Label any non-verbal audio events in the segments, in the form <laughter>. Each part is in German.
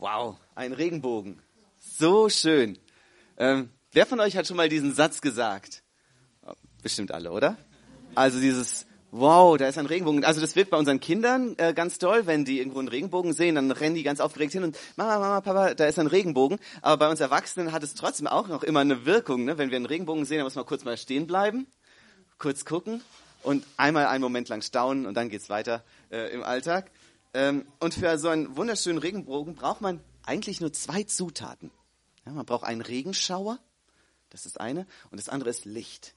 Wow, ein Regenbogen. So schön. Ähm, wer von euch hat schon mal diesen Satz gesagt? Bestimmt alle, oder? Also dieses, wow, da ist ein Regenbogen. Also das wirkt bei unseren Kindern äh, ganz toll, wenn die irgendwo einen Regenbogen sehen, dann rennen die ganz aufgeregt hin und Mama, Mama, Papa, da ist ein Regenbogen. Aber bei uns Erwachsenen hat es trotzdem auch noch immer eine Wirkung. Ne? Wenn wir einen Regenbogen sehen, dann muss man kurz mal stehen bleiben, kurz gucken und einmal einen Moment lang staunen und dann geht's weiter äh, im Alltag. Ähm, und für so einen wunderschönen Regenbogen braucht man eigentlich nur zwei Zutaten. Ja, man braucht einen Regenschauer, das ist eine, und das andere ist Licht.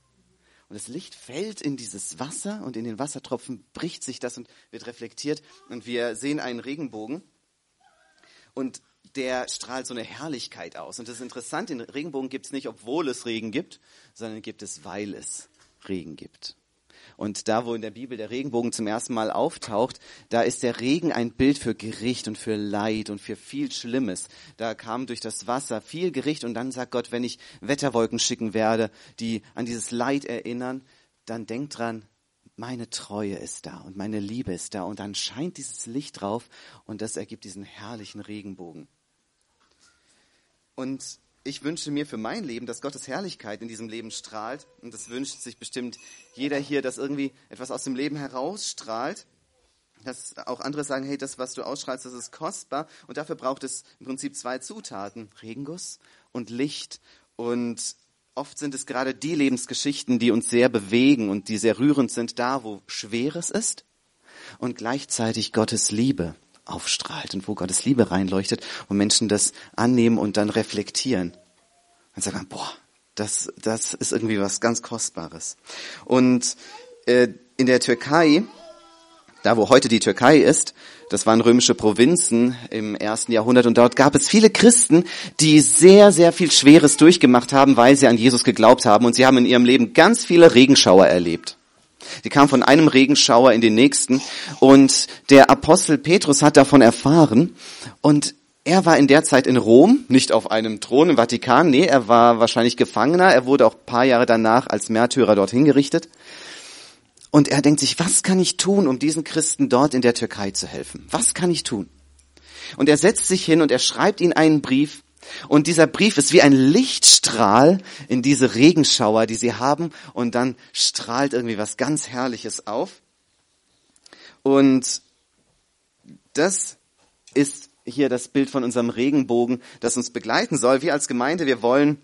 Und das Licht fällt in dieses Wasser und in den Wassertropfen bricht sich das und wird reflektiert und wir sehen einen Regenbogen und der strahlt so eine Herrlichkeit aus. Und das ist interessant, den Regenbogen gibt es nicht, obwohl es Regen gibt, sondern gibt es, weil es Regen gibt. Und da, wo in der Bibel der Regenbogen zum ersten Mal auftaucht, da ist der Regen ein Bild für Gericht und für Leid und für viel Schlimmes. Da kam durch das Wasser viel Gericht und dann sagt Gott, wenn ich Wetterwolken schicken werde, die an dieses Leid erinnern, dann denkt dran, meine Treue ist da und meine Liebe ist da und dann scheint dieses Licht drauf und das ergibt diesen herrlichen Regenbogen. Und ich wünsche mir für mein Leben, dass Gottes Herrlichkeit in diesem Leben strahlt. Und das wünscht sich bestimmt jeder hier, dass irgendwie etwas aus dem Leben herausstrahlt. Dass auch andere sagen, hey, das, was du ausstrahlst, das ist kostbar. Und dafür braucht es im Prinzip zwei Zutaten. Regenguss und Licht. Und oft sind es gerade die Lebensgeschichten, die uns sehr bewegen und die sehr rührend sind, da, wo Schweres ist. Und gleichzeitig Gottes Liebe aufstrahlt und wo Gottes Liebe reinleuchtet und Menschen das annehmen und dann reflektieren. Und sagen, boah, das, das ist irgendwie was ganz Kostbares. Und äh, in der Türkei, da wo heute die Türkei ist, das waren römische Provinzen im ersten Jahrhundert und dort gab es viele Christen, die sehr, sehr viel Schweres durchgemacht haben, weil sie an Jesus geglaubt haben und sie haben in ihrem Leben ganz viele Regenschauer erlebt. Die kam von einem Regenschauer in den nächsten und der Apostel Petrus hat davon erfahren und er war in der Zeit in Rom, nicht auf einem Thron im Vatikan, nee, er war wahrscheinlich Gefangener, er wurde auch paar Jahre danach als Märtyrer dort hingerichtet. Und er denkt sich, was kann ich tun, um diesen Christen dort in der Türkei zu helfen? Was kann ich tun? Und er setzt sich hin und er schreibt ihnen einen Brief und dieser Brief ist wie ein Lichtstrahl in diese Regenschauer, die sie haben. Und dann strahlt irgendwie was ganz Herrliches auf. Und das ist hier das Bild von unserem Regenbogen, das uns begleiten soll. Wir als Gemeinde, wir wollen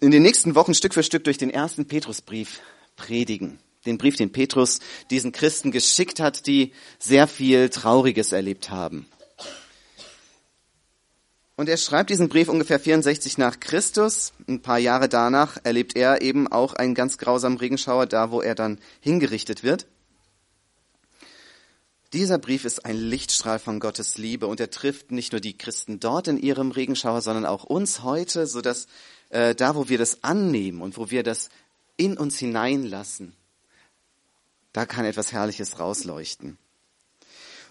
in den nächsten Wochen Stück für Stück durch den ersten Petrusbrief predigen. Den Brief, den Petrus diesen Christen geschickt hat, die sehr viel Trauriges erlebt haben. Und er schreibt diesen Brief ungefähr 64 nach Christus. Ein paar Jahre danach erlebt er eben auch einen ganz grausamen Regenschauer, da wo er dann hingerichtet wird. Dieser Brief ist ein Lichtstrahl von Gottes Liebe und er trifft nicht nur die Christen dort in ihrem Regenschauer, sondern auch uns heute, so dass äh, da, wo wir das annehmen und wo wir das in uns hineinlassen, da kann etwas Herrliches rausleuchten.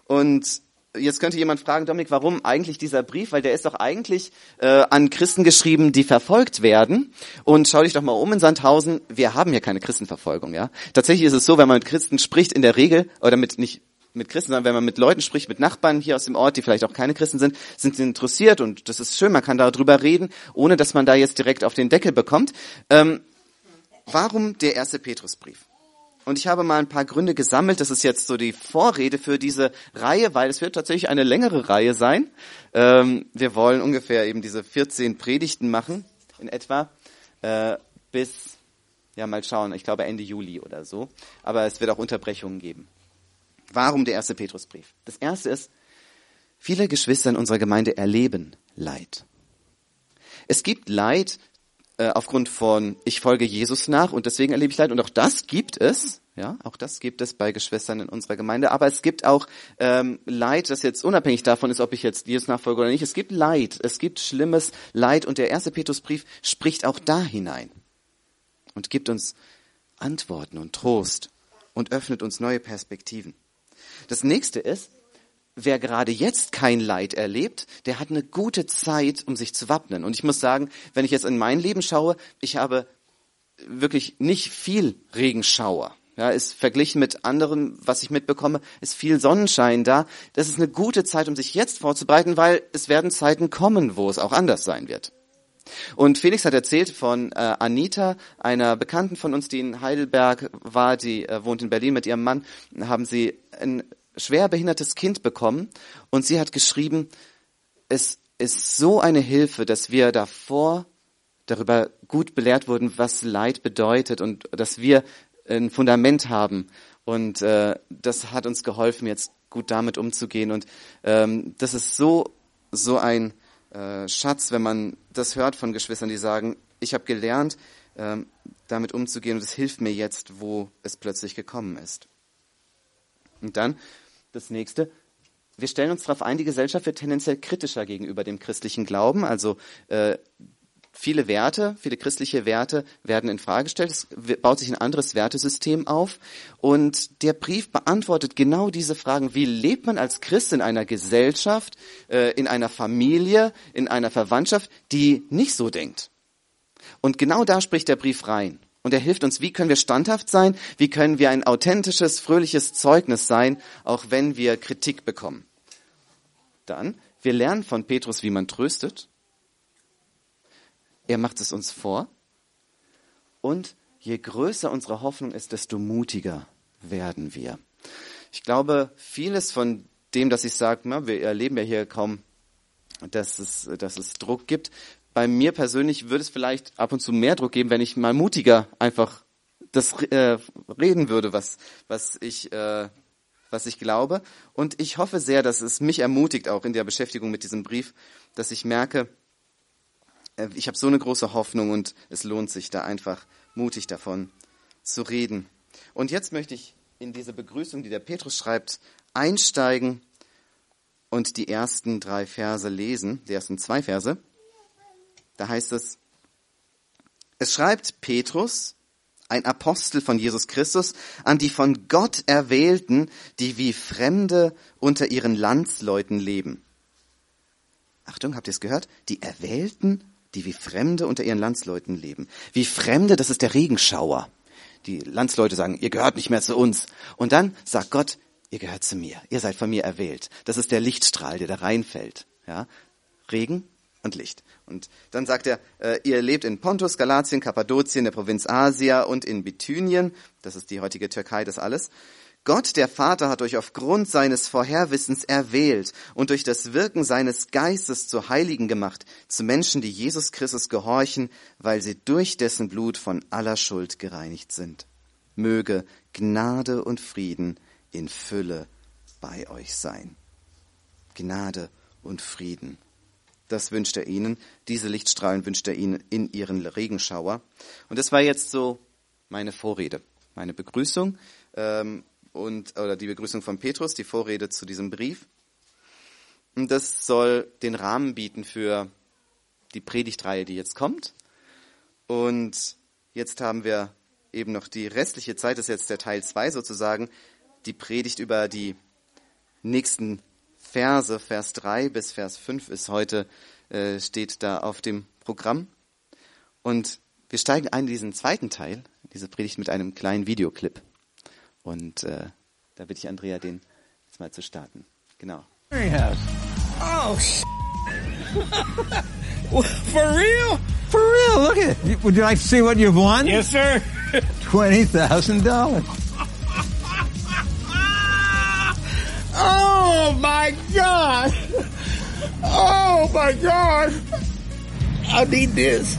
Und Jetzt könnte jemand fragen, Dominik, warum eigentlich dieser Brief? Weil der ist doch eigentlich äh, an Christen geschrieben, die verfolgt werden. Und schau dich doch mal um in Sandhausen. Wir haben ja keine Christenverfolgung, ja. Tatsächlich ist es so, wenn man mit Christen spricht, in der Regel oder mit nicht mit Christen, sondern wenn man mit Leuten spricht, mit Nachbarn hier aus dem Ort, die vielleicht auch keine Christen sind, sind sie interessiert und das ist schön. Man kann darüber reden, ohne dass man da jetzt direkt auf den Deckel bekommt. Ähm, warum der erste Petrusbrief? Und ich habe mal ein paar Gründe gesammelt. Das ist jetzt so die Vorrede für diese Reihe, weil es wird tatsächlich eine längere Reihe sein. Ähm, wir wollen ungefähr eben diese 14 Predigten machen, in etwa, äh, bis, ja mal schauen, ich glaube Ende Juli oder so. Aber es wird auch Unterbrechungen geben. Warum der erste Petrusbrief? Das erste ist, viele Geschwister in unserer Gemeinde erleben Leid. Es gibt Leid, äh, aufgrund von ich folge Jesus nach und deswegen erlebe ich Leid und auch das gibt es, ja, auch das gibt es bei Geschwistern in unserer Gemeinde, aber es gibt auch ähm, Leid, das jetzt unabhängig davon ist, ob ich jetzt Jesus nachfolge oder nicht. Es gibt Leid, es gibt schlimmes Leid und der erste Petrusbrief spricht auch da hinein und gibt uns Antworten und Trost und öffnet uns neue Perspektiven. Das nächste ist, wer gerade jetzt kein Leid erlebt, der hat eine gute Zeit, um sich zu wappnen. Und ich muss sagen, wenn ich jetzt in mein Leben schaue, ich habe wirklich nicht viel Regenschauer. Ja, ist verglichen mit anderem, was ich mitbekomme, ist viel Sonnenschein da. Das ist eine gute Zeit, um sich jetzt vorzubereiten, weil es werden Zeiten kommen, wo es auch anders sein wird. Und Felix hat erzählt von äh, Anita, einer Bekannten von uns, die in Heidelberg war, die äh, wohnt in Berlin mit ihrem Mann, haben sie ein schwer behindertes Kind bekommen und sie hat geschrieben, es ist so eine Hilfe, dass wir davor darüber gut belehrt wurden, was Leid bedeutet und dass wir ein Fundament haben. Und äh, das hat uns geholfen, jetzt gut damit umzugehen. Und ähm, das ist so, so ein äh, Schatz, wenn man das hört von Geschwistern, die sagen, ich habe gelernt, ähm, damit umzugehen und es hilft mir jetzt, wo es plötzlich gekommen ist. Und dann das nächste. Wir stellen uns darauf ein, die Gesellschaft wird tendenziell kritischer gegenüber dem christlichen Glauben. Also äh, viele Werte, viele christliche Werte werden in Frage gestellt. Es baut sich ein anderes Wertesystem auf. Und der Brief beantwortet genau diese Fragen. Wie lebt man als Christ in einer Gesellschaft, äh, in einer Familie, in einer Verwandtschaft, die nicht so denkt? Und genau da spricht der Brief rein. Und er hilft uns, wie können wir standhaft sein, wie können wir ein authentisches, fröhliches Zeugnis sein, auch wenn wir Kritik bekommen. Dann, wir lernen von Petrus, wie man tröstet. Er macht es uns vor. Und je größer unsere Hoffnung ist, desto mutiger werden wir. Ich glaube, vieles von dem, dass ich sage, wir erleben ja hier kaum, dass es, dass es Druck gibt. Bei mir persönlich würde es vielleicht ab und zu mehr Druck geben, wenn ich mal mutiger einfach das äh, reden würde, was, was ich, äh, was ich glaube. Und ich hoffe sehr, dass es mich ermutigt, auch in der Beschäftigung mit diesem Brief, dass ich merke, äh, ich habe so eine große Hoffnung und es lohnt sich da einfach mutig davon zu reden. Und jetzt möchte ich in diese Begrüßung, die der Petrus schreibt, einsteigen und die ersten drei Verse lesen, die ersten zwei Verse. Da heißt es, es schreibt Petrus, ein Apostel von Jesus Christus, an die von Gott Erwählten, die wie Fremde unter ihren Landsleuten leben. Achtung, habt ihr es gehört? Die Erwählten die wie Fremde unter ihren Landsleuten leben. Wie Fremde, das ist der Regenschauer. Die Landsleute sagen, ihr gehört nicht mehr zu uns. Und dann sagt Gott, ihr gehört zu mir. Ihr seid von mir erwählt. Das ist der Lichtstrahl, der da reinfällt. Ja? Regen und Licht. Und dann sagt er, äh, ihr lebt in Pontus, Galatien, Kappadokien, der Provinz Asia und in Bithynien. Das ist die heutige Türkei, das alles. Gott, der Vater, hat euch aufgrund seines Vorherwissens erwählt und durch das Wirken seines Geistes zu Heiligen gemacht, zu Menschen, die Jesus Christus gehorchen, weil sie durch dessen Blut von aller Schuld gereinigt sind. Möge Gnade und Frieden in Fülle bei euch sein. Gnade und Frieden. Das wünscht er ihnen. Diese Lichtstrahlen wünscht er ihnen in ihren Regenschauer. Und das war jetzt so meine Vorrede, meine Begrüßung. Ähm, und, oder die Begrüßung von Petrus, die Vorrede zu diesem Brief. Und das soll den Rahmen bieten für die Predigtreihe, die jetzt kommt. Und jetzt haben wir eben noch die restliche Zeit, das ist jetzt der Teil 2 sozusagen, die Predigt über die nächsten Verse, Vers 3 bis Vers 5 ist heute, äh, steht da auf dem Programm. Und wir steigen ein in diesen zweiten Teil, diese Predigt mit einem kleinen Videoclip. Und äh, da bitte ich Andrea, den jetzt mal zu starten. Genau. Oh, <laughs> For real? For real, look at it. Would you like to see what you've won? Yes, sir. <laughs> $20,000. Oh, my God. Oh, my God. I need this.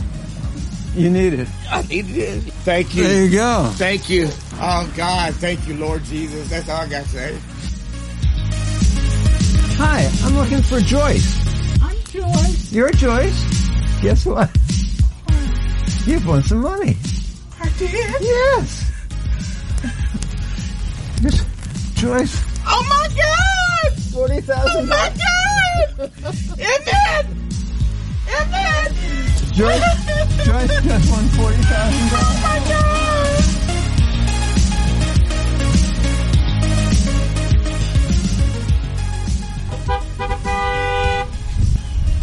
You need it. I need this. Thank you. There you go. Thank you. Oh, God. Thank you, Lord Jesus. That's all I got to say. Hi, I'm looking for Joyce. I'm Joyce. You're Joyce. Guess what? You've won some money. I did. Yes. Just Joyce. Oh, my God. Forty Oh, thousand. my God. Amen. Amen. Joyce. Joyce just won forty thousand. Oh, my God.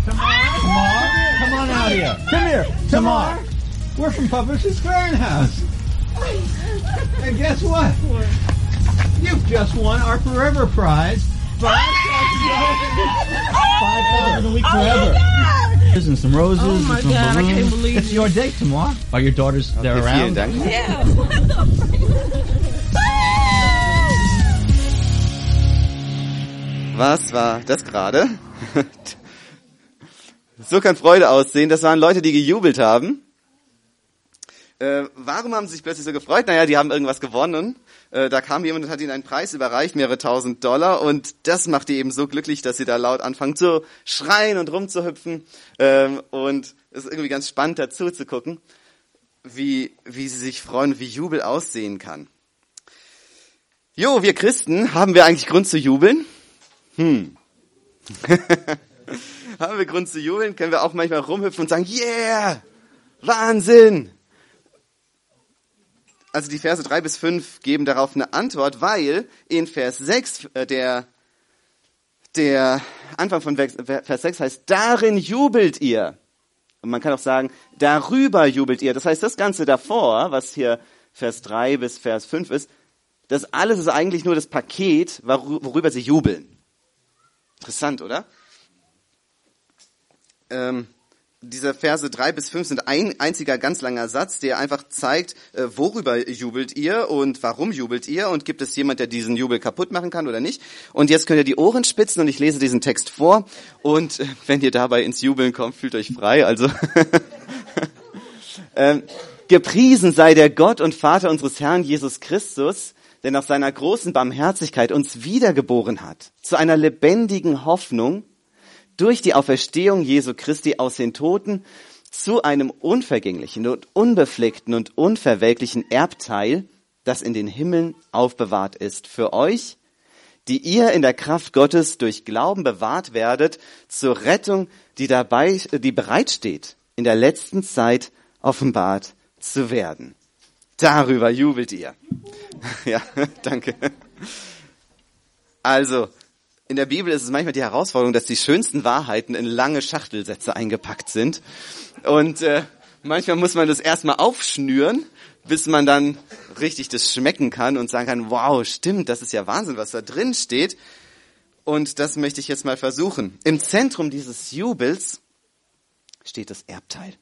Tamar, oh come on out here. Come here, Tamar. We're from Publishers Clearinghouse. And guess what? You've just won our forever prize. Five thousand a week forever. And some roses Oh my and some God, I balloons. can't believe it's your date tomorrow. While your daughter's there Okay, vielen around. Dank. Yeah. Was war das gerade? so kann Freude aussehen. Das waren Leute, die gejubelt haben. Äh, warum haben sie sich plötzlich so gefreut? Naja, die haben irgendwas gewonnen. Äh, da kam jemand und hat ihnen einen Preis überreicht, mehrere tausend Dollar. Und das macht die eben so glücklich, dass sie da laut anfangen zu schreien und rumzuhüpfen. Ähm, und es ist irgendwie ganz spannend dazu zu gucken, wie, wie sie sich freuen, wie Jubel aussehen kann. Jo, wir Christen, haben wir eigentlich Grund zu jubeln? Hm. <laughs> haben wir Grund zu jubeln? Können wir auch manchmal rumhüpfen und sagen, yeah, Wahnsinn. Also die Verse drei bis fünf geben darauf eine Antwort, weil in Vers sechs äh, der, der Anfang von Vers Vers 6 heißt, darin jubelt ihr. Und man kann auch sagen, darüber jubelt ihr. Das heißt, das Ganze davor, was hier Vers drei bis Vers fünf ist, das alles ist eigentlich nur das Paket, worü- worüber sie jubeln. Interessant, oder? Ähm, diese Verse drei bis fünf sind ein einziger ganz langer Satz, der einfach zeigt, äh, worüber jubelt ihr und warum jubelt ihr und gibt es jemand, der diesen Jubel kaputt machen kann oder nicht. Und jetzt könnt ihr die Ohren spitzen und ich lese diesen Text vor und äh, wenn ihr dabei ins Jubeln kommt, fühlt euch frei. Also <laughs> ähm, gepriesen sei der Gott und Vater unseres Herrn Jesus Christus, der nach seiner großen Barmherzigkeit uns wiedergeboren hat zu einer lebendigen Hoffnung durch die Auferstehung Jesu Christi aus den Toten zu einem unvergänglichen und unbefleckten und unverwelklichen Erbteil, das in den Himmeln aufbewahrt ist für euch, die ihr in der Kraft Gottes durch Glauben bewahrt werdet zur Rettung, die dabei, die bereitsteht, in der letzten Zeit offenbart zu werden. Darüber jubelt ihr. <laughs> Ja, danke. Also, in der Bibel ist es manchmal die Herausforderung, dass die schönsten Wahrheiten in lange Schachtelsätze eingepackt sind. Und äh, manchmal muss man das erstmal aufschnüren, bis man dann richtig das schmecken kann und sagen kann, wow, stimmt, das ist ja Wahnsinn, was da drin steht. Und das möchte ich jetzt mal versuchen. Im Zentrum dieses Jubels steht das Erbteil.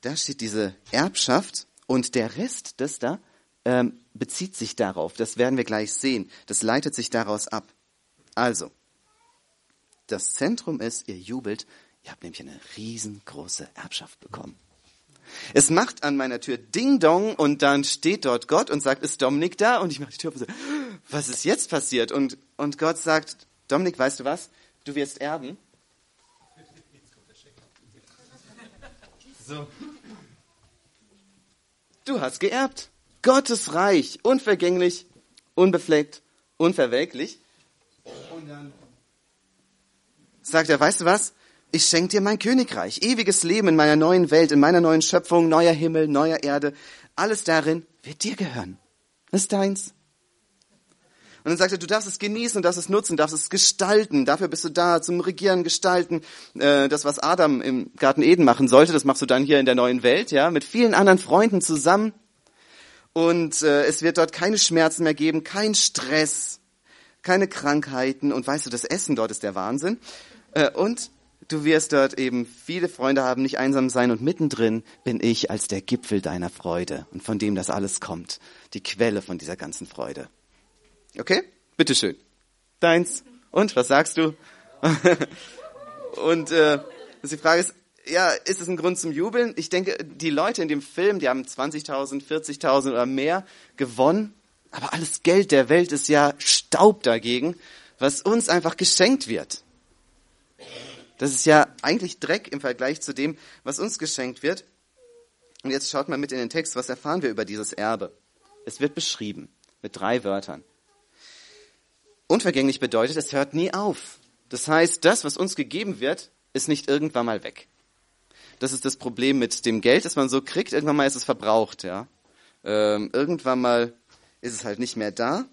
Da steht diese Erbschaft und der Rest, das da, ähm, bezieht sich darauf. Das werden wir gleich sehen. Das leitet sich daraus ab. Also, das Zentrum ist, ihr jubelt, ihr habt nämlich eine riesengroße Erbschaft bekommen. Es macht an meiner Tür Ding Dong und dann steht dort Gott und sagt, ist Dominik da? Und ich mache die Tür auf und so, was ist jetzt passiert? Und, und Gott sagt, Dominik, weißt du was? Du wirst erben. So. Du hast geerbt. Gottes Reich, unvergänglich, unbefleckt, unverwelklich. Und dann sagt er, weißt du was? Ich schenke dir mein Königreich, ewiges Leben in meiner neuen Welt, in meiner neuen Schöpfung, neuer Himmel, neuer Erde. Alles darin wird dir gehören. Ist deins. Und dann sagt er, du darfst es genießen, darfst es nutzen, darfst es gestalten. Dafür bist du da, zum Regieren, Gestalten. Äh, das, was Adam im Garten Eden machen sollte, das machst du dann hier in der neuen Welt, ja, mit vielen anderen Freunden zusammen. Und äh, es wird dort keine Schmerzen mehr geben, kein Stress, keine Krankheiten. Und weißt du, das Essen dort ist der Wahnsinn. Äh, und du wirst dort eben viele Freunde haben, nicht einsam sein. Und mittendrin bin ich als der Gipfel deiner Freude und von dem das alles kommt. Die Quelle von dieser ganzen Freude. Okay? Bitteschön. Deins. Und, was sagst du? <laughs> und äh, die Frage ist, ja, ist es ein Grund zum Jubeln? Ich denke, die Leute in dem Film, die haben 20.000, 40.000 oder mehr gewonnen. Aber alles Geld der Welt ist ja Staub dagegen, was uns einfach geschenkt wird. Das ist ja eigentlich Dreck im Vergleich zu dem, was uns geschenkt wird. Und jetzt schaut mal mit in den Text, was erfahren wir über dieses Erbe? Es wird beschrieben mit drei Wörtern. Unvergänglich bedeutet, es hört nie auf. Das heißt, das, was uns gegeben wird, ist nicht irgendwann mal weg. Das ist das Problem mit dem Geld, das man so kriegt. Irgendwann mal ist es verbraucht, ja. Ähm, irgendwann mal ist es halt nicht mehr da,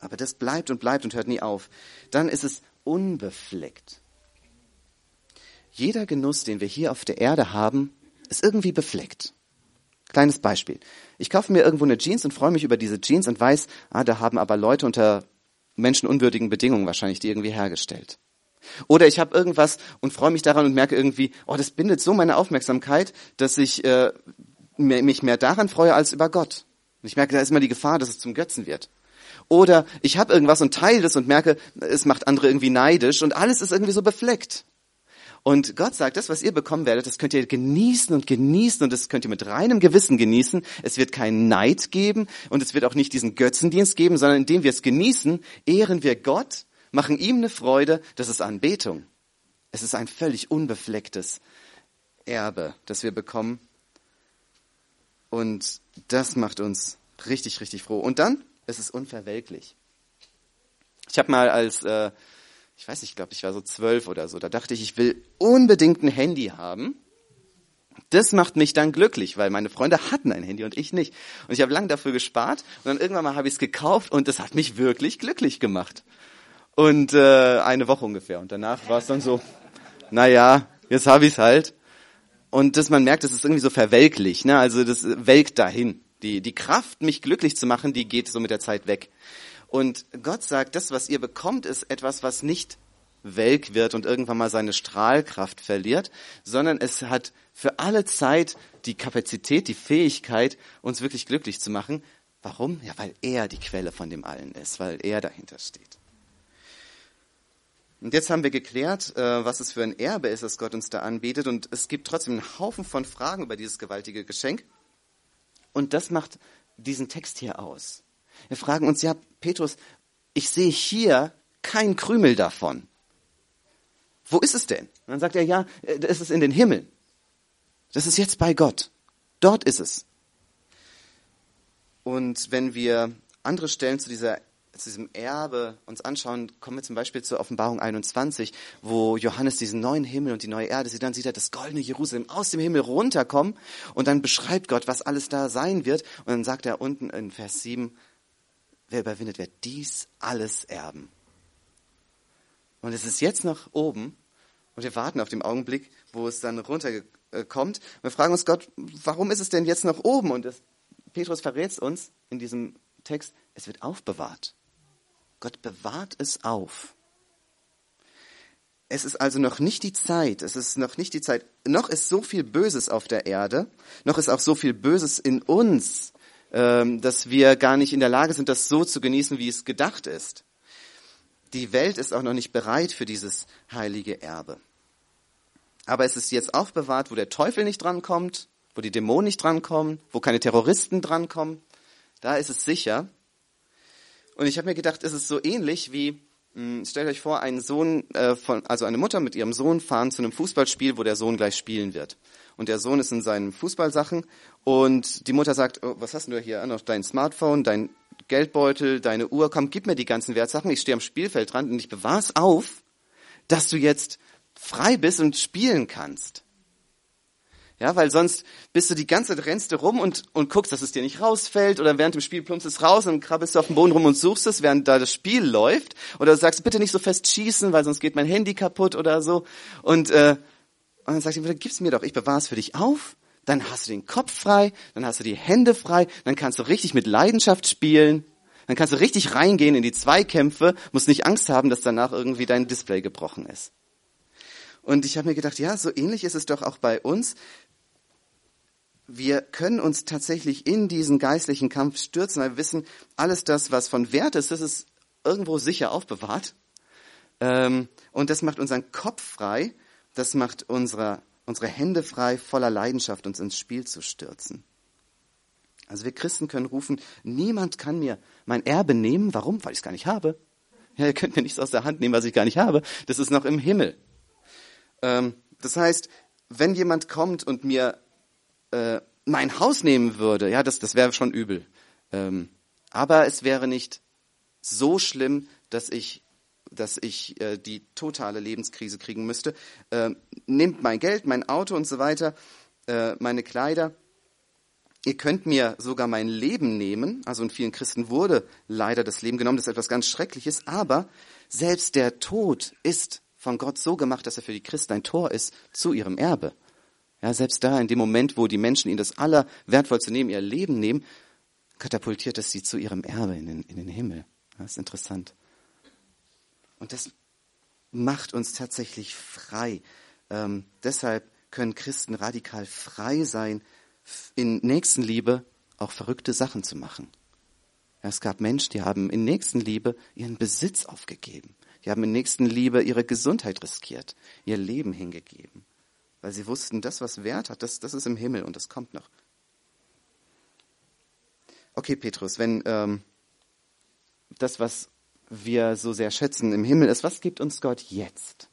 aber das bleibt und bleibt und hört nie auf. Dann ist es unbefleckt. Jeder Genuss, den wir hier auf der Erde haben, ist irgendwie befleckt. Kleines Beispiel. Ich kaufe mir irgendwo eine Jeans und freue mich über diese Jeans und weiß, ah, da haben aber Leute unter menschenunwürdigen Bedingungen wahrscheinlich die irgendwie hergestellt. Oder ich habe irgendwas und freue mich daran und merke irgendwie, oh, das bindet so meine Aufmerksamkeit, dass ich äh, mich mehr daran freue als über Gott. Und ich merke, da ist immer die Gefahr, dass es zum Götzen wird. Oder ich habe irgendwas und teile das und merke, es macht andere irgendwie neidisch und alles ist irgendwie so befleckt. Und Gott sagt, das, was ihr bekommen werdet, das könnt ihr genießen und genießen und das könnt ihr mit reinem Gewissen genießen. Es wird keinen Neid geben und es wird auch nicht diesen Götzendienst geben, sondern indem wir es genießen, ehren wir Gott, machen ihm eine Freude, das ist Anbetung. Es ist ein völlig unbeflecktes Erbe, das wir bekommen. Und das macht uns richtig, richtig froh. Und dann, es ist unverwelklich. Ich habe mal als äh, ich weiß nicht, ich glaube, ich war so zwölf oder so, da dachte ich, ich will unbedingt ein Handy haben. Das macht mich dann glücklich, weil meine Freunde hatten ein Handy und ich nicht. Und ich habe lange dafür gespart und dann irgendwann mal habe ich es gekauft und das hat mich wirklich glücklich gemacht. Und äh, eine Woche ungefähr. Und danach war es dann so, naja, jetzt habe ich es halt. Und dass man merkt, das ist irgendwie so verwelklich, ne? Also das welkt dahin. Die, die Kraft, mich glücklich zu machen, die geht so mit der Zeit weg. Und Gott sagt, das, was ihr bekommt, ist etwas, was nicht welk wird und irgendwann mal seine Strahlkraft verliert, sondern es hat für alle Zeit die Kapazität, die Fähigkeit, uns wirklich glücklich zu machen. Warum? Ja, weil er die Quelle von dem allen ist, weil er dahinter steht. Und jetzt haben wir geklärt, äh, was es für ein Erbe ist, das Gott uns da anbietet. Und es gibt trotzdem einen Haufen von Fragen über dieses gewaltige Geschenk. Und das macht diesen Text hier aus. Wir fragen uns, ja, Petrus, ich sehe hier kein Krümel davon. Wo ist es denn? Und dann sagt er, ja, es ist in den Himmel. Das ist jetzt bei Gott. Dort ist es. Und wenn wir andere Stellen zu dieser zu diesem Erbe uns anschauen, kommen wir zum Beispiel zur Offenbarung 21, wo Johannes diesen neuen Himmel und die neue Erde sieht, dann sieht er das goldene Jerusalem aus dem Himmel runterkommen und dann beschreibt Gott, was alles da sein wird. Und dann sagt er unten in Vers 7, wer überwindet, wird dies alles erben. Und es ist jetzt noch oben und wir warten auf den Augenblick, wo es dann runterkommt. Wir fragen uns Gott, warum ist es denn jetzt noch oben? Und das, Petrus verrät uns in diesem Text, es wird aufbewahrt. Gott bewahrt es auf. Es ist also noch nicht die Zeit, es ist noch nicht die Zeit, noch ist so viel Böses auf der Erde, noch ist auch so viel Böses in uns, ähm, dass wir gar nicht in der Lage sind, das so zu genießen, wie es gedacht ist. Die Welt ist auch noch nicht bereit für dieses heilige Erbe. Aber es ist jetzt aufbewahrt, wo der Teufel nicht drankommt, wo die Dämonen nicht drankommen, wo keine Terroristen drankommen. Da ist es sicher. Und ich habe mir gedacht, es ist so ähnlich wie, mh, hm, stellt euch vor, ein Sohn äh, von, also eine Mutter mit ihrem Sohn fahren zu einem Fußballspiel, wo der Sohn gleich spielen wird und der Sohn ist in seinen Fußballsachen und die Mutter sagt, oh, was hast du hier noch? Dein Smartphone, dein Geldbeutel, deine Uhr, komm, gib mir die ganzen Wertsachen, ich stehe am Spielfeld dran und ich bewahr's auf, dass du jetzt frei bist und spielen kannst. Ja, weil sonst bist du die ganze Zeit rennst du rum und, und guckst, dass es dir nicht rausfällt oder während dem Spiel plumpst es raus und krabbelst du auf dem Boden rum und suchst es, während da das Spiel läuft. Oder sagst, bitte nicht so fest schießen, weil sonst geht mein Handy kaputt oder so. Und äh, und dann die Mutter, gib's mir doch, ich bewahre es für dich auf, dann hast du den Kopf frei, dann hast du die Hände frei, dann kannst du richtig mit Leidenschaft spielen, dann kannst du richtig reingehen in die Zweikämpfe, musst nicht Angst haben, dass danach irgendwie dein Display gebrochen ist. Und ich habe mir gedacht, ja, so ähnlich ist es doch auch bei uns. Wir können uns tatsächlich in diesen geistlichen Kampf stürzen, weil wir wissen, alles das, was von Wert ist, das ist irgendwo sicher aufbewahrt. Ähm, und das macht unseren Kopf frei das macht unsere, unsere Hände frei, voller Leidenschaft uns ins Spiel zu stürzen. Also wir Christen können rufen, niemand kann mir mein Erbe nehmen. Warum? Weil ich es gar nicht habe. Ja, ihr könnt mir nichts aus der Hand nehmen, was ich gar nicht habe. Das ist noch im Himmel. Ähm, das heißt, wenn jemand kommt und mir äh, mein Haus nehmen würde, ja, das, das wäre schon übel. Ähm, aber es wäre nicht so schlimm, dass ich dass ich äh, die totale Lebenskrise kriegen müsste. Äh, nehmt mein Geld, mein Auto und so weiter, äh, meine Kleider. Ihr könnt mir sogar mein Leben nehmen. Also in vielen Christen wurde leider das Leben genommen. Das ist etwas ganz Schreckliches. Aber selbst der Tod ist von Gott so gemacht, dass er für die Christen ein Tor ist zu ihrem Erbe. Ja, selbst da, in dem Moment, wo die Menschen ihnen das Allerwertvollste nehmen, ihr Leben nehmen, katapultiert es sie zu ihrem Erbe in den, in den Himmel. Das ist interessant. Und das macht uns tatsächlich frei. Ähm, deshalb können Christen radikal frei sein, in Nächstenliebe auch verrückte Sachen zu machen. Ja, es gab Menschen, die haben in Nächstenliebe ihren Besitz aufgegeben. Die haben in Nächstenliebe ihre Gesundheit riskiert, ihr Leben hingegeben. Weil sie wussten, das, was Wert hat, das, das ist im Himmel und das kommt noch. Okay, Petrus, wenn ähm, das, was wir so sehr schätzen, im Himmel ist, was gibt uns Gott jetzt?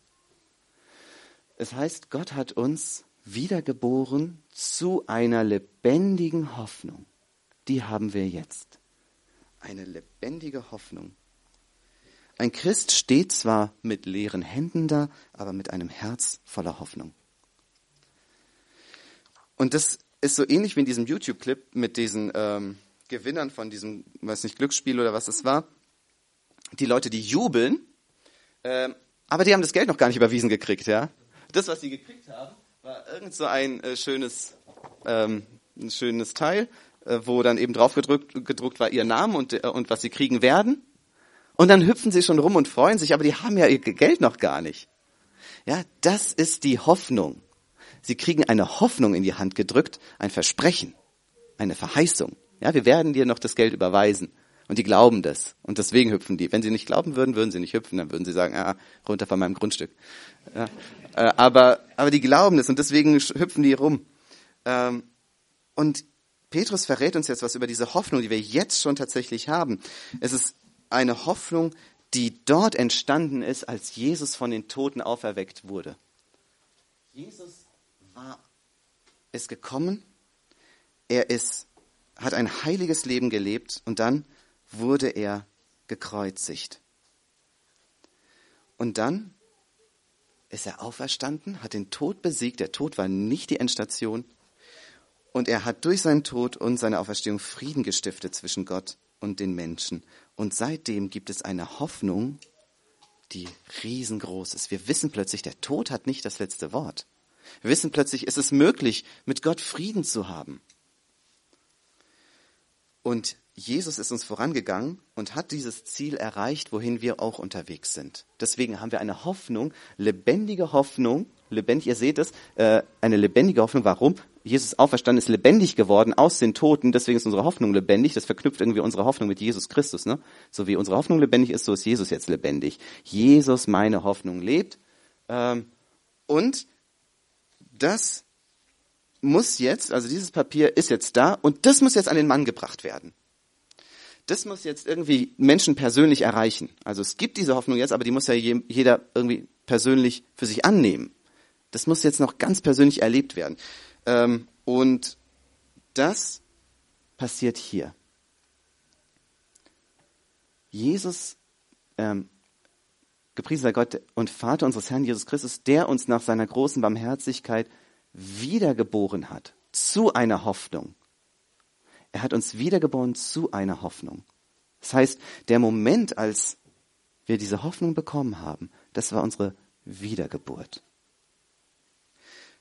Es heißt, Gott hat uns wiedergeboren zu einer lebendigen Hoffnung. Die haben wir jetzt. Eine lebendige Hoffnung. Ein Christ steht zwar mit leeren Händen da, aber mit einem Herz voller Hoffnung. Und das ist so ähnlich wie in diesem YouTube-Clip mit diesen ähm, Gewinnern von diesem, weiß nicht, Glücksspiel oder was es war. Die Leute, die jubeln, ähm, aber die haben das Geld noch gar nicht überwiesen gekriegt, ja. Das, was sie gekriegt haben, war irgend so ein äh, schönes, ähm, ein schönes Teil, äh, wo dann eben drauf gedruckt, gedruckt war ihr Name und, äh, und was sie kriegen werden. Und dann hüpfen sie schon rum und freuen sich, aber die haben ja ihr Geld noch gar nicht. Ja, das ist die Hoffnung. Sie kriegen eine Hoffnung in die Hand gedrückt, ein Versprechen, eine Verheißung. Ja, wir werden dir noch das Geld überweisen. Und die glauben das. Und deswegen hüpfen die. Wenn sie nicht glauben würden, würden sie nicht hüpfen. Dann würden sie sagen, ah, runter von meinem Grundstück. Ja, äh, aber, aber die glauben das und deswegen hüpfen die rum. Ähm, und Petrus verrät uns jetzt was über diese Hoffnung, die wir jetzt schon tatsächlich haben. Es ist eine Hoffnung, die dort entstanden ist, als Jesus von den Toten auferweckt wurde. Jesus war, ist gekommen, er ist, hat ein heiliges Leben gelebt und dann wurde er gekreuzigt. Und dann ist er auferstanden, hat den Tod besiegt. Der Tod war nicht die Endstation. Und er hat durch seinen Tod und seine Auferstehung Frieden gestiftet zwischen Gott und den Menschen. Und seitdem gibt es eine Hoffnung, die riesengroß ist. Wir wissen plötzlich, der Tod hat nicht das letzte Wort. Wir wissen plötzlich, es ist möglich, mit Gott Frieden zu haben. Und Jesus ist uns vorangegangen und hat dieses Ziel erreicht, wohin wir auch unterwegs sind. Deswegen haben wir eine Hoffnung, lebendige Hoffnung, lebendig, ihr seht es, äh, eine lebendige Hoffnung. Warum? Jesus auferstanden ist lebendig geworden aus den Toten, deswegen ist unsere Hoffnung lebendig. Das verknüpft irgendwie unsere Hoffnung mit Jesus Christus. Ne? So wie unsere Hoffnung lebendig ist, so ist Jesus jetzt lebendig. Jesus, meine Hoffnung, lebt. Ähm, und das muss jetzt, also dieses Papier ist jetzt da und das muss jetzt an den Mann gebracht werden das muss jetzt irgendwie Menschen persönlich erreichen. Also es gibt diese Hoffnung jetzt, aber die muss ja jeder irgendwie persönlich für sich annehmen. Das muss jetzt noch ganz persönlich erlebt werden. Ähm, und das passiert hier. Jesus, ähm, gepriesen sei Gott und Vater unseres Herrn Jesus Christus, der uns nach seiner großen Barmherzigkeit wiedergeboren hat zu einer Hoffnung, er hat uns wiedergeboren zu einer Hoffnung. Das heißt, der Moment, als wir diese Hoffnung bekommen haben, das war unsere Wiedergeburt.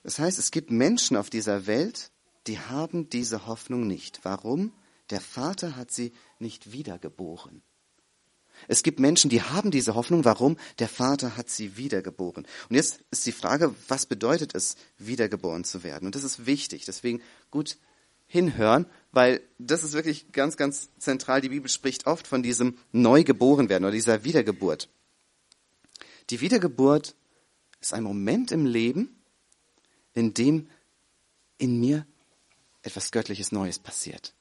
Das heißt, es gibt Menschen auf dieser Welt, die haben diese Hoffnung nicht. Warum? Der Vater hat sie nicht wiedergeboren. Es gibt Menschen, die haben diese Hoffnung. Warum? Der Vater hat sie wiedergeboren. Und jetzt ist die Frage, was bedeutet es, wiedergeboren zu werden? Und das ist wichtig. Deswegen gut hinhören, weil das ist wirklich ganz, ganz zentral. Die Bibel spricht oft von diesem Neugeborenwerden oder dieser Wiedergeburt. Die Wiedergeburt ist ein Moment im Leben, in dem in mir etwas Göttliches Neues passiert.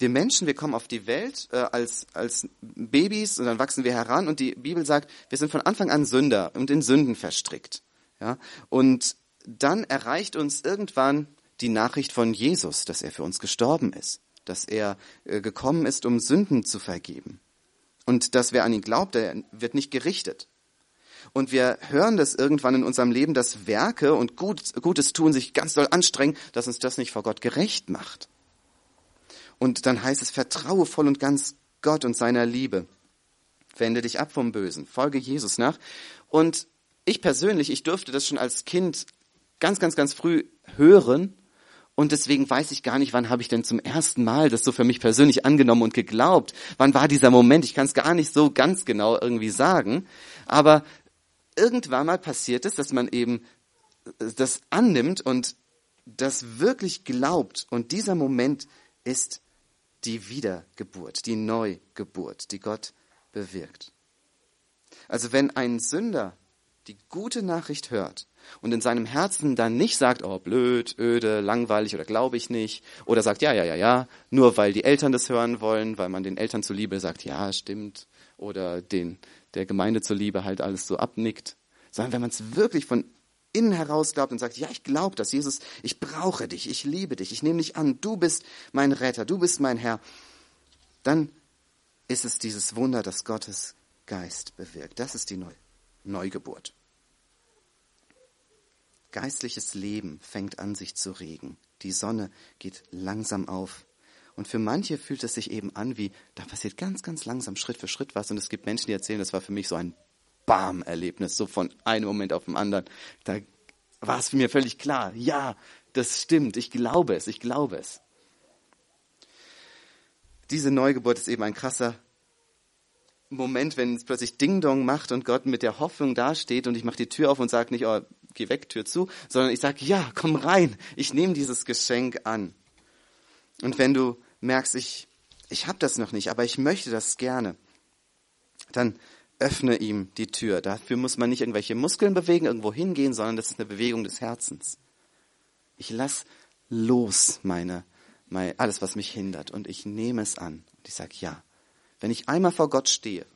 Wir Menschen, wir kommen auf die Welt äh, als, als Babys und dann wachsen wir heran und die Bibel sagt, wir sind von Anfang an Sünder und in Sünden verstrickt. Ja? Und dann erreicht uns irgendwann die Nachricht von Jesus, dass er für uns gestorben ist, dass er äh, gekommen ist, um Sünden zu vergeben. Und dass wer an ihn glaubt, der wird nicht gerichtet. Und wir hören das irgendwann in unserem Leben, dass Werke und Gut, Gutes tun sich ganz doll anstrengen, dass uns das nicht vor Gott gerecht macht. Und dann heißt es, vertraue voll und ganz Gott und seiner Liebe. Wende dich ab vom Bösen, folge Jesus nach. Und ich persönlich, ich durfte das schon als Kind ganz, ganz, ganz früh hören und deswegen weiß ich gar nicht, wann habe ich denn zum ersten Mal das so für mich persönlich angenommen und geglaubt. Wann war dieser Moment? Ich kann es gar nicht so ganz genau irgendwie sagen. Aber irgendwann mal passiert es, dass man eben das annimmt und das wirklich glaubt. Und dieser Moment ist die Wiedergeburt, die Neugeburt, die Gott bewirkt. Also wenn ein Sünder die gute Nachricht hört und in seinem Herzen dann nicht sagt, oh blöd, öde, langweilig oder glaube ich nicht, oder sagt, ja, ja, ja, ja, nur weil die Eltern das hören wollen, weil man den Eltern zuliebe sagt, ja, stimmt, oder den, der Gemeinde zuliebe halt alles so abnickt, sondern wenn man es wirklich von innen heraus glaubt und sagt, ja, ich glaube das, Jesus, ich brauche dich, ich liebe dich, ich nehme dich an, du bist mein Retter, du bist mein Herr, dann ist es dieses Wunder, das Gottes Geist bewirkt. Das ist die Neu Neugeburt. Geistliches Leben fängt an, sich zu regen. Die Sonne geht langsam auf. Und für manche fühlt es sich eben an, wie da passiert ganz, ganz langsam Schritt für Schritt was. Und es gibt Menschen, die erzählen, das war für mich so ein Bam-Erlebnis, so von einem Moment auf den anderen. Da war es mir völlig klar, ja, das stimmt, ich glaube es, ich glaube es. Diese Neugeburt ist eben ein krasser Moment, wenn es plötzlich Ding Dong macht und Gott mit der Hoffnung dasteht und ich mache die Tür auf und sage nicht, oh, geh weg, Tür zu, sondern ich sage, ja, komm rein, ich nehme dieses Geschenk an. Und wenn du merkst, ich, ich habe das noch nicht, aber ich möchte das gerne, dann öffne ihm die Tür. Dafür muss man nicht irgendwelche Muskeln bewegen, irgendwo hingehen, sondern das ist eine Bewegung des Herzens. Ich lass los meine, meine, alles, was mich hindert und ich nehme es an. Und ich sage, ja, wenn ich einmal vor Gott stehe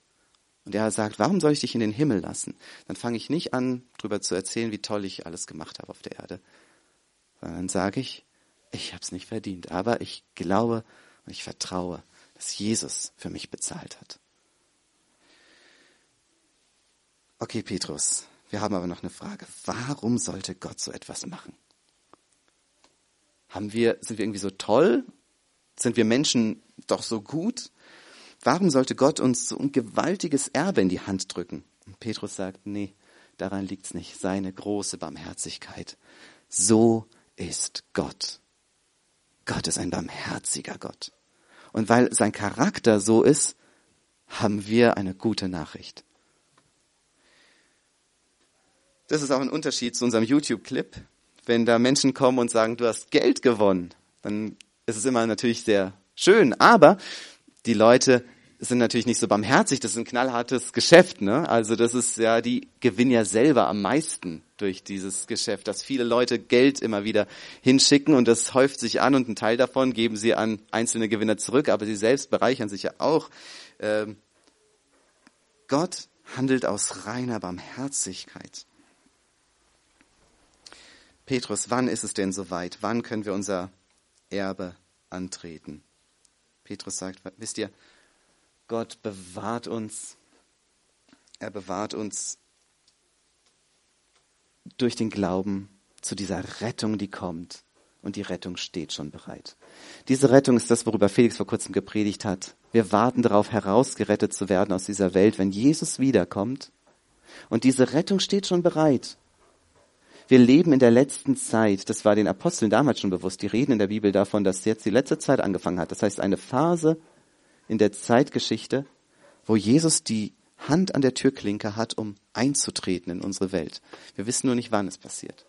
und er sagt, warum soll ich dich in den Himmel lassen, dann fange ich nicht an, darüber zu erzählen, wie toll ich alles gemacht habe auf der Erde, sondern dann sage ich, ich habe es nicht verdient, aber ich glaube und ich vertraue, dass Jesus für mich bezahlt hat. Okay, Petrus, wir haben aber noch eine Frage. Warum sollte Gott so etwas machen? Haben wir, sind wir irgendwie so toll? Sind wir Menschen doch so gut? Warum sollte Gott uns so ein gewaltiges Erbe in die Hand drücken? Und Petrus sagt, nee, daran liegt's nicht. Seine große Barmherzigkeit. So ist Gott. Gott ist ein barmherziger Gott. Und weil sein Charakter so ist, haben wir eine gute Nachricht. Das ist auch ein Unterschied zu unserem YouTube-Clip. Wenn da Menschen kommen und sagen, du hast Geld gewonnen, dann ist es immer natürlich sehr schön. Aber die Leute sind natürlich nicht so barmherzig. Das ist ein knallhartes Geschäft, ne? Also das ist ja, die gewinnen ja selber am meisten durch dieses Geschäft, dass viele Leute Geld immer wieder hinschicken und das häuft sich an und ein Teil davon geben sie an einzelne Gewinner zurück, aber sie selbst bereichern sich ja auch. Ähm, Gott handelt aus reiner Barmherzigkeit. Petrus, wann ist es denn soweit? Wann können wir unser Erbe antreten? Petrus sagt, wisst ihr, Gott bewahrt uns, er bewahrt uns durch den Glauben zu dieser Rettung, die kommt. Und die Rettung steht schon bereit. Diese Rettung ist das, worüber Felix vor kurzem gepredigt hat. Wir warten darauf, herausgerettet zu werden aus dieser Welt, wenn Jesus wiederkommt. Und diese Rettung steht schon bereit. Wir leben in der letzten Zeit. Das war den Aposteln damals schon bewusst. Die reden in der Bibel davon, dass jetzt die letzte Zeit angefangen hat. Das heißt, eine Phase in der Zeitgeschichte, wo Jesus die Hand an der Türklinke hat, um einzutreten in unsere Welt. Wir wissen nur nicht, wann es passiert.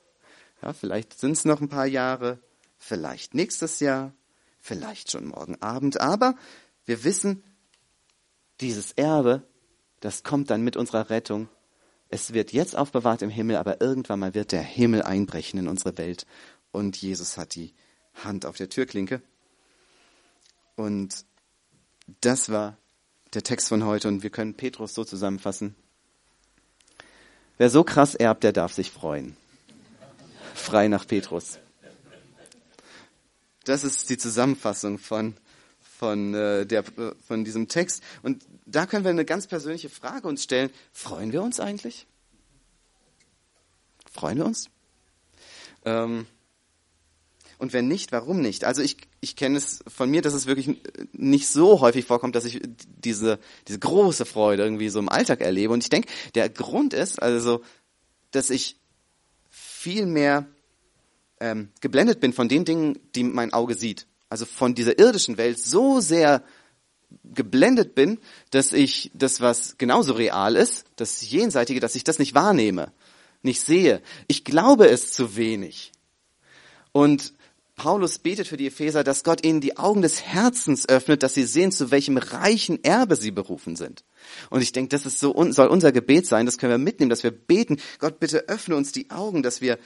Ja, vielleicht sind es noch ein paar Jahre, vielleicht nächstes Jahr, vielleicht schon morgen Abend, aber wir wissen, dieses Erbe, das kommt dann mit unserer Rettung es wird jetzt aufbewahrt im Himmel, aber irgendwann mal wird der Himmel einbrechen in unsere Welt. Und Jesus hat die Hand auf der Türklinke. Und das war der Text von heute. Und wir können Petrus so zusammenfassen. Wer so krass erbt, der darf sich freuen. Frei nach Petrus. Das ist die Zusammenfassung von, von, äh, der, von diesem Text. Und da können wir eine ganz persönliche Frage uns stellen. Freuen wir uns eigentlich? Freuen wir uns? Ähm, und wenn nicht, warum nicht? Also ich, ich kenne es von mir, dass es wirklich nicht so häufig vorkommt, dass ich diese, diese große Freude irgendwie so im Alltag erlebe. Und ich denke, der Grund ist also, dass ich viel mehr ähm, geblendet bin von den Dingen, die mein Auge sieht. Also von dieser irdischen Welt so sehr geblendet bin, dass ich das, was genauso real ist, das Jenseitige, dass ich das nicht wahrnehme, nicht sehe. Ich glaube es zu wenig. Und Paulus betet für die Epheser, dass Gott ihnen die Augen des Herzens öffnet, dass sie sehen, zu welchem reichen Erbe sie berufen sind. Und ich denke, das ist so, soll unser Gebet sein, das können wir mitnehmen, dass wir beten, Gott bitte öffne uns die Augen, dass wir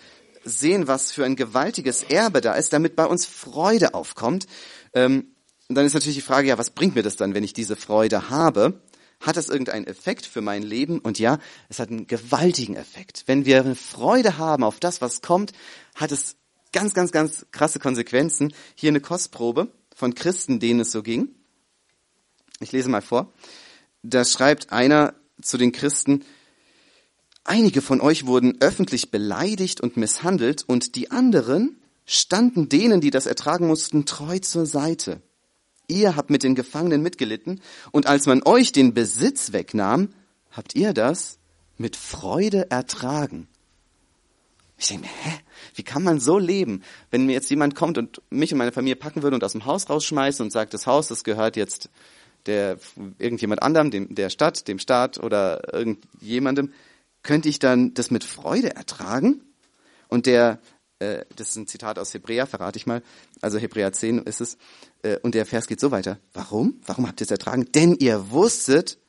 sehen, was für ein gewaltiges Erbe da ist, damit bei uns Freude aufkommt. Ähm, und dann ist natürlich die Frage, ja, was bringt mir das dann, wenn ich diese Freude habe? Hat das irgendeinen Effekt für mein Leben? Und ja, es hat einen gewaltigen Effekt. Wenn wir Freude haben auf das, was kommt, hat es ganz, ganz, ganz krasse Konsequenzen. Hier eine Kostprobe von Christen, denen es so ging. Ich lese mal vor. Da schreibt einer zu den Christen, einige von euch wurden öffentlich beleidigt und misshandelt und die anderen standen denen, die das ertragen mussten, treu zur Seite. Ihr habt mit den Gefangenen mitgelitten und als man euch den Besitz wegnahm, habt ihr das mit Freude ertragen. Ich denke mir, hä? Wie kann man so leben? Wenn mir jetzt jemand kommt und mich und meine Familie packen würde und aus dem Haus rausschmeißen und sagt, das Haus, das gehört jetzt der, irgendjemand anderem, dem, der Stadt, dem Staat oder irgendjemandem, könnte ich dann das mit Freude ertragen? Und der, äh, das ist ein Zitat aus Hebräer, verrate ich mal, also Hebräer 10 ist es, äh, und der Vers geht so weiter. Warum? Warum habt ihr es ertragen? Denn ihr wusstet,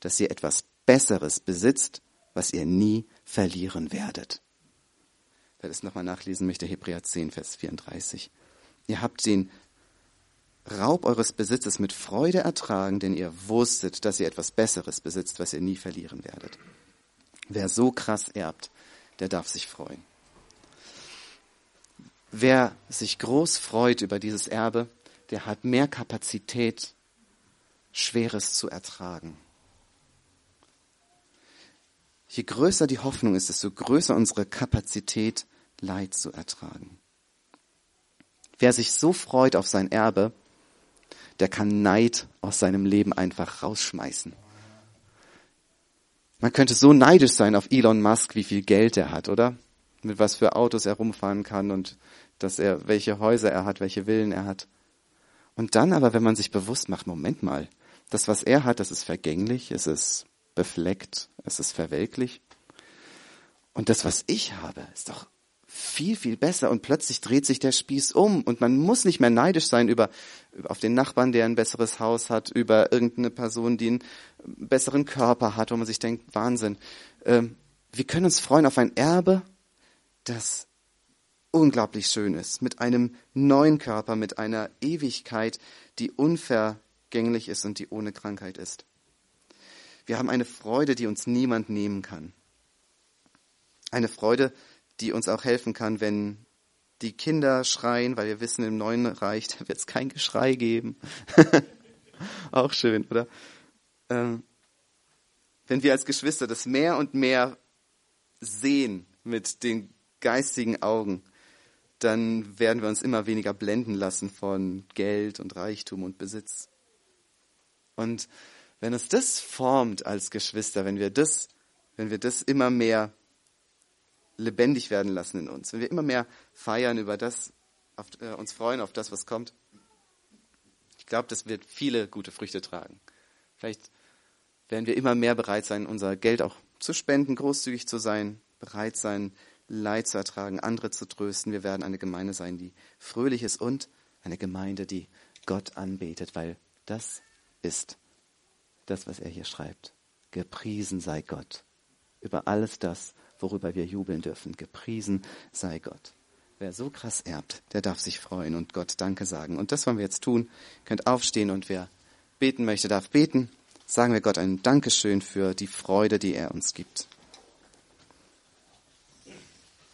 dass ihr etwas Besseres besitzt, was ihr nie verlieren werdet. Wer das nochmal nachlesen möchte, Hebräer 10, Vers 34. Ihr habt den Raub eures Besitzes mit Freude ertragen, denn ihr wusstet, dass ihr etwas Besseres besitzt, was ihr nie verlieren werdet. Wer so krass erbt, der darf sich freuen. Wer sich groß freut über dieses Erbe, der hat mehr Kapazität, Schweres zu ertragen. Je größer die Hoffnung ist, desto größer unsere Kapazität, Leid zu ertragen. Wer sich so freut auf sein Erbe, der kann Neid aus seinem Leben einfach rausschmeißen. Man könnte so neidisch sein auf Elon Musk, wie viel Geld er hat, oder? Mit was für Autos er rumfahren kann und dass er, welche Häuser er hat, welche Villen er hat. Und dann aber, wenn man sich bewusst macht, Moment mal, das, was er hat, das ist vergänglich, es ist befleckt, es ist verwelklich. Und das, was ich habe, ist doch viel, viel besser und plötzlich dreht sich der Spieß um und man muss nicht mehr neidisch sein über, auf den Nachbarn, der ein besseres Haus hat, über irgendeine Person, die einen besseren Körper hat, wo man sich denkt, Wahnsinn. Ähm, wir können uns freuen auf ein Erbe, das unglaublich schön ist, mit einem neuen Körper, mit einer Ewigkeit, die unvergänglich ist und die ohne Krankheit ist. Wir haben eine Freude, die uns niemand nehmen kann. Eine Freude, die uns auch helfen kann, wenn die Kinder schreien, weil wir wissen, im neuen Reich, <laughs> wird es kein Geschrei geben. <laughs> auch schön, oder? Ähm, wenn wir als Geschwister das mehr und mehr sehen mit den geistigen Augen, dann werden wir uns immer weniger blenden lassen von Geld und Reichtum und Besitz. Und wenn uns das formt als Geschwister, wenn wir das, wenn wir das immer mehr lebendig werden lassen in uns. Wenn wir immer mehr feiern über das, auf, äh, uns freuen auf das, was kommt. Ich glaube, das wird viele gute Früchte tragen. Vielleicht werden wir immer mehr bereit sein, unser Geld auch zu spenden, großzügig zu sein, bereit sein, Leid zu ertragen, andere zu trösten. Wir werden eine Gemeinde sein, die fröhlich ist und eine Gemeinde, die Gott anbetet, weil das ist das, was er hier schreibt. Gepriesen sei Gott über alles das, worüber wir jubeln dürfen. Gepriesen sei Gott. Wer so krass erbt, der darf sich freuen und Gott Danke sagen. Und das wollen wir jetzt tun. Ihr könnt aufstehen und wer beten möchte, darf beten. Sagen wir Gott ein Dankeschön für die Freude, die er uns gibt.